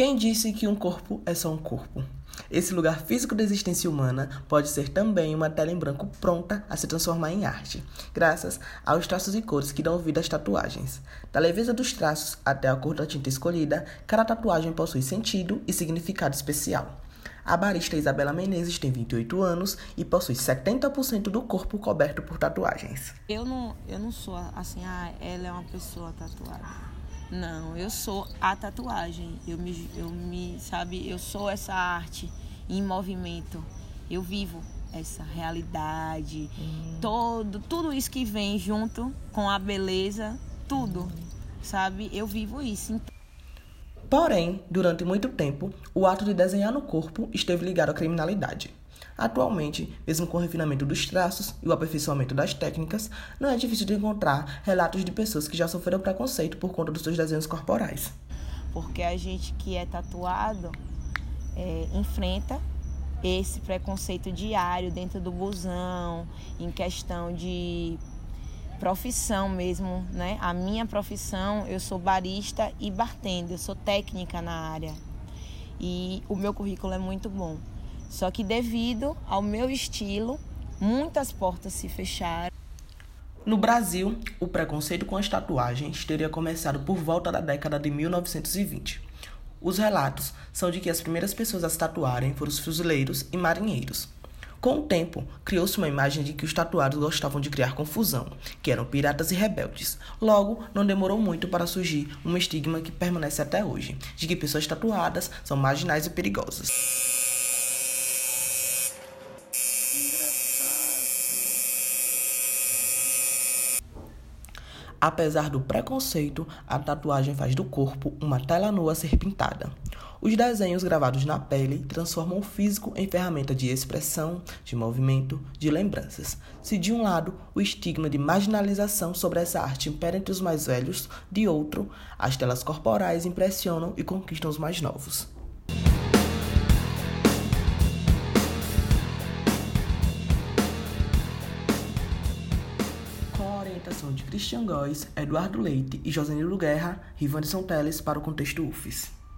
Quem disse que um corpo é só um corpo? Esse lugar físico da existência humana pode ser também uma tela em branco pronta a se transformar em arte, graças aos traços e cores que dão vida às tatuagens. Da leveza dos traços até a cor da tinta escolhida, cada tatuagem possui sentido e significado especial. A barista Isabela Menezes tem 28 anos e possui 70% do corpo coberto por tatuagens. Eu não, eu não sou assim, ah, ela é uma pessoa tatuada. Não, eu sou a tatuagem. Eu me, eu me, sabe, eu sou essa arte em movimento. Eu vivo essa realidade, hum. todo, tudo isso que vem junto com a beleza, tudo, hum. sabe? Eu vivo isso. Porém, durante muito tempo, o ato de desenhar no corpo esteve ligado à criminalidade. Atualmente, mesmo com o refinamento dos traços e o aperfeiçoamento das técnicas, não é difícil de encontrar relatos de pessoas que já sofreram preconceito por conta dos seus desenhos corporais. Porque a gente que é tatuado é, enfrenta esse preconceito diário dentro do busão, em questão de profissão mesmo, né? A minha profissão, eu sou barista e bartender, eu sou técnica na área. E o meu currículo é muito bom. Só que devido ao meu estilo, muitas portas se fecharam. No Brasil, o preconceito com as tatuagens teria começado por volta da década de 1920. Os relatos são de que as primeiras pessoas a se tatuarem foram os fuzileiros e marinheiros. Com o tempo, criou-se uma imagem de que os tatuados gostavam de criar confusão, que eram piratas e rebeldes. Logo, não demorou muito para surgir um estigma que permanece até hoje, de que pessoas tatuadas são marginais e perigosas. Apesar do preconceito, a tatuagem faz do corpo uma tela nua a ser pintada. Os desenhos gravados na pele transformam o físico em ferramenta de expressão, de movimento, de lembranças. Se de um lado o estigma de marginalização sobre essa arte impera entre os mais velhos, de outro, as telas corporais impressionam e conquistam os mais novos. orientação de Christian Góes, Eduardo Leite e Josenildo Guerra, Rivanderson Teles para o Contexto UFES.